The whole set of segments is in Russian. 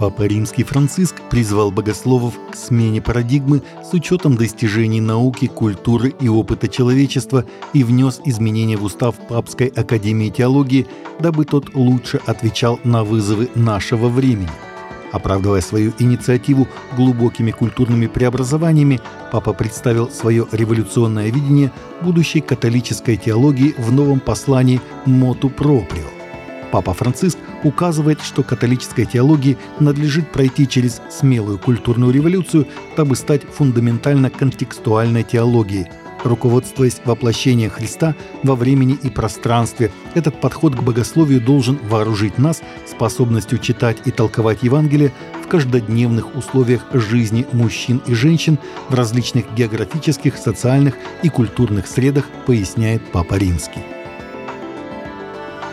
Папа Римский Франциск призвал богословов к смене парадигмы с учетом достижений науки, культуры и опыта человечества и внес изменения в устав Папской Академии Теологии, дабы тот лучше отвечал на вызовы нашего времени. Оправдывая свою инициативу глубокими культурными преобразованиями, папа представил свое революционное видение будущей католической теологии в новом послании «Моту проприо». Папа Франциск указывает, что католической теологии надлежит пройти через смелую культурную революцию, дабы стать фундаментально контекстуальной теологией. Руководствуясь воплощением Христа во времени и пространстве, этот подход к богословию должен вооружить нас способностью читать и толковать Евангелие в каждодневных условиях жизни мужчин и женщин в различных географических, социальных и культурных средах, поясняет Папа Римский.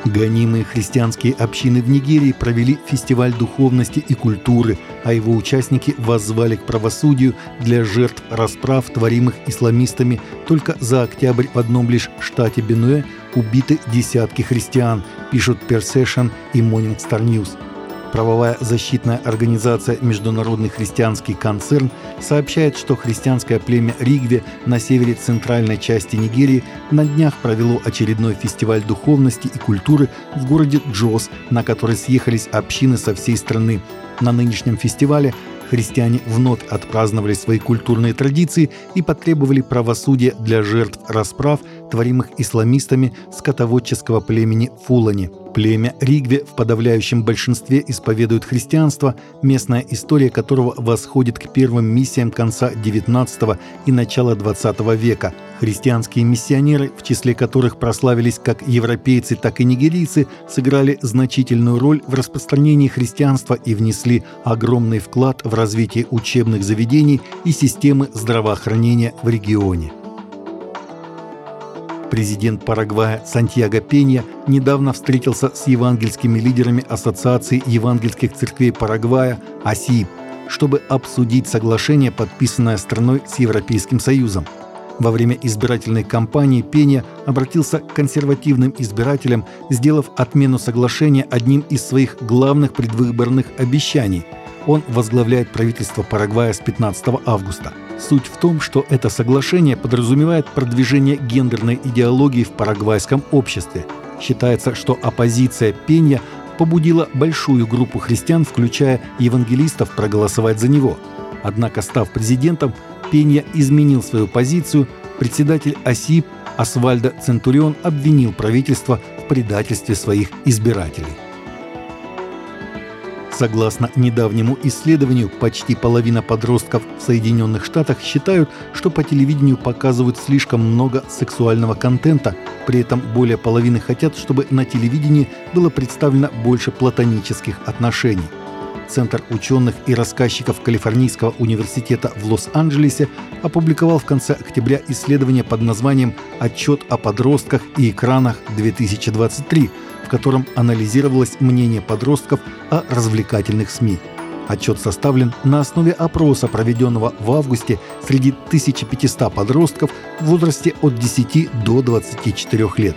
Гонимые христианские общины в Нигерии провели фестиваль духовности и культуры, а его участники воззвали к правосудию для жертв расправ, творимых исламистами. Только за октябрь в одном лишь штате Бенуэ убиты десятки христиан, пишут Персешн и Morning Star News – Правовая защитная организация «Международный христианский концерн» сообщает, что христианское племя Ригве на севере центральной части Нигерии на днях провело очередной фестиваль духовности и культуры в городе Джос, на который съехались общины со всей страны. На нынешнем фестивале христиане вновь отпраздновали свои культурные традиции и потребовали правосудия для жертв расправ, творимых исламистами скотоводческого племени Фулани. Племя Ригве в подавляющем большинстве исповедует христианство, местная история которого восходит к первым миссиям конца XIX и начала XX века. Христианские миссионеры, в числе которых прославились как европейцы, так и нигерийцы, сыграли значительную роль в распространении христианства и внесли огромный вклад в развитие учебных заведений и системы здравоохранения в регионе. Президент Парагвая Сантьяго Пенья недавно встретился с евангельскими лидерами Ассоциации евангельских церквей Парагвая АСИП, чтобы обсудить соглашение, подписанное страной с Европейским Союзом. Во время избирательной кампании Пенья обратился к консервативным избирателям, сделав отмену соглашения одним из своих главных предвыборных обещаний. Он возглавляет правительство Парагвая с 15 августа – Суть в том, что это соглашение подразумевает продвижение гендерной идеологии в парагвайском обществе. Считается, что оппозиция Пенья побудила большую группу христиан, включая евангелистов, проголосовать за него. Однако, став президентом, Пенья изменил свою позицию. Председатель ОСИП Асвальдо Центурион обвинил правительство в предательстве своих избирателей. Согласно недавнему исследованию, почти половина подростков в Соединенных Штатах считают, что по телевидению показывают слишком много сексуального контента, при этом более половины хотят, чтобы на телевидении было представлено больше платонических отношений. Центр ученых и рассказчиков Калифорнийского университета в Лос-Анджелесе опубликовал в конце октября исследование под названием «Отчет о подростках и экранах 2023», в котором анализировалось мнение подростков о развлекательных СМИ. Отчет составлен на основе опроса, проведенного в августе среди 1500 подростков в возрасте от 10 до 24 лет.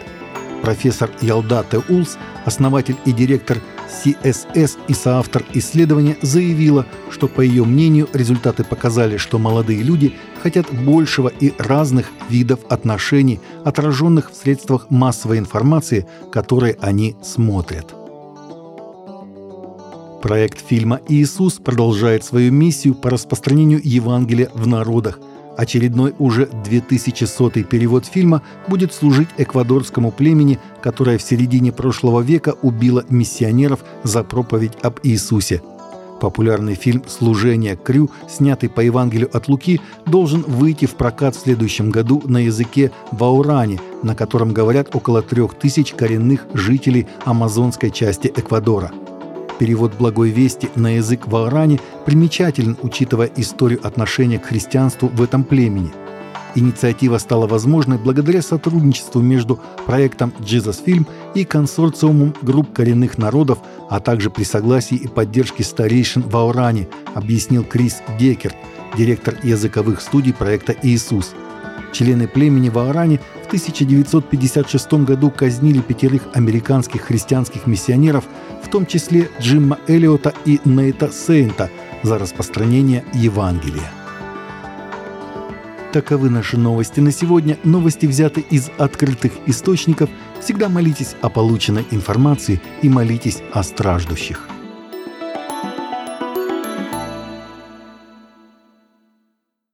Профессор Ялда Теулс, основатель и директор CSS и соавтор исследования, заявила, что, по ее мнению, результаты показали, что молодые люди хотят большего и разных видов отношений, отраженных в средствах массовой информации, которые они смотрят. Проект фильма «Иисус» продолжает свою миссию по распространению Евангелия в народах – Очередной уже 2100 перевод фильма будет служить эквадорскому племени, которое в середине прошлого века убило миссионеров за проповедь об Иисусе. Популярный фильм «Служение Крю», снятый по Евангелию от Луки, должен выйти в прокат в следующем году на языке ваурани, на котором говорят около трех тысяч коренных жителей амазонской части Эквадора – Перевод «Благой вести» на язык варани примечателен, учитывая историю отношения к христианству в этом племени. Инициатива стала возможной благодаря сотрудничеству между проектом Jesus Film и консорциумом групп коренных народов, а также при согласии и поддержке старейшин в Ауране, объяснил Крис Декерт, директор языковых студий проекта «Иисус». Члены племени Ваарани в 1956 году казнили пятерых американских христианских миссионеров том числе Джимма Эллиота и Нейта Сейнта за распространение Евангелия. Таковы наши новости на сегодня. Новости взяты из открытых источников. Всегда молитесь о полученной информации и молитесь о страждущих.